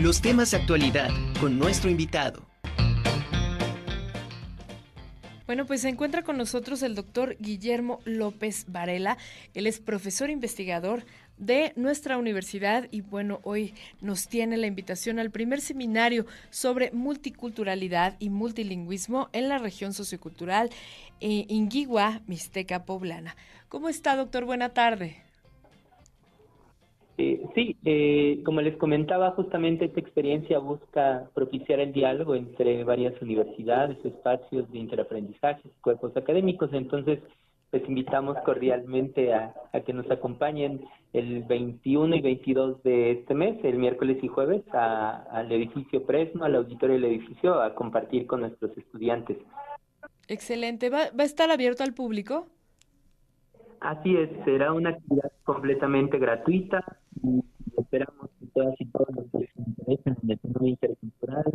Los temas de actualidad con nuestro invitado. Bueno, pues se encuentra con nosotros el doctor Guillermo López Varela. Él es profesor investigador de nuestra universidad y bueno, hoy nos tiene la invitación al primer seminario sobre multiculturalidad y multilingüismo en la región sociocultural eh, Inguigua, Mixteca Poblana. ¿Cómo está, doctor? Buena tarde. Sí, eh, como les comentaba, justamente esta experiencia busca propiciar el diálogo entre varias universidades, espacios de interaprendizaje, cuerpos académicos. Entonces, les invitamos cordialmente a, que nos acompañen el 21 y 22 de este mes, el miércoles y jueves, al edificio Presno, al auditorio del edificio, a compartir con nuestros estudiantes. Excelente. ¿Va, va a estar abierto al público? Así es, será una actividad completamente gratuita y esperamos que todas y todos los que se interesen en el tema intercultural,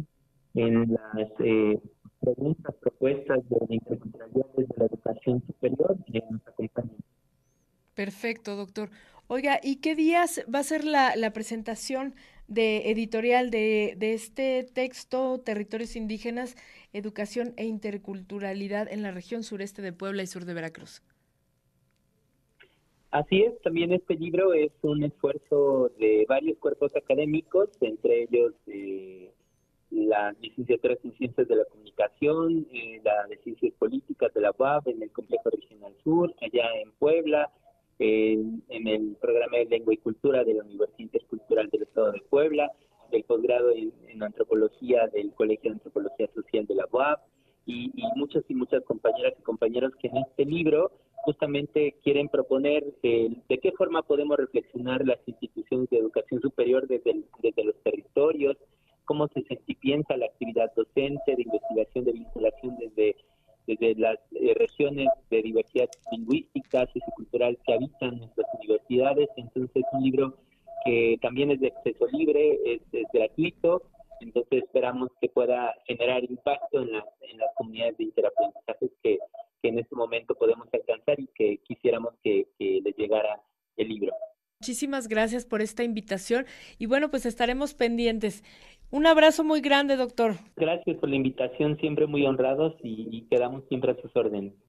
en las eh, preguntas, propuestas de la interculturalidad desde la educación superior, que nos acompañen. Perfecto, doctor. Oiga, ¿y qué días va a ser la, la presentación de editorial de, de este texto, Territorios Indígenas, Educación e Interculturalidad en la región sureste de Puebla y sur de Veracruz? Así es, también este libro es un esfuerzo de varios cuerpos académicos, entre ellos eh, la licenciatura en Ciencias de la Comunicación, eh, la de Ciencias Políticas de la UAB en el Complejo Regional Sur, allá en Puebla, en el programa de Lengua y Cultura de la Universidad Intercultural del Estado de Puebla, el posgrado en, Antropología del Colegio de Antropología Social de la UAB, y, y muchas y muchas compañeras y compañeros que en este libro justamente quieren proponer eh, de qué forma podemos reflexionar las instituciones de educación superior desde, desde los territorios, cómo se, piensa la actividad docente, de investigación, de vinculación desde, desde las eh, regiones de diversidad lingüística, sociocultural que habitan nuestras universidades. Entonces, es un libro que también es de acceso libre, es, gratuito, entonces esperamos que pueda generar impacto en, en las comunidades de interaprendizaje en este momento podemos alcanzar y que quisiéramos que, que les llegara el libro. Muchísimas gracias por esta invitación y bueno, pues estaremos pendientes. Un abrazo muy grande, doctor. Gracias por la invitación, siempre muy honrados y, y quedamos siempre a sus órdenes.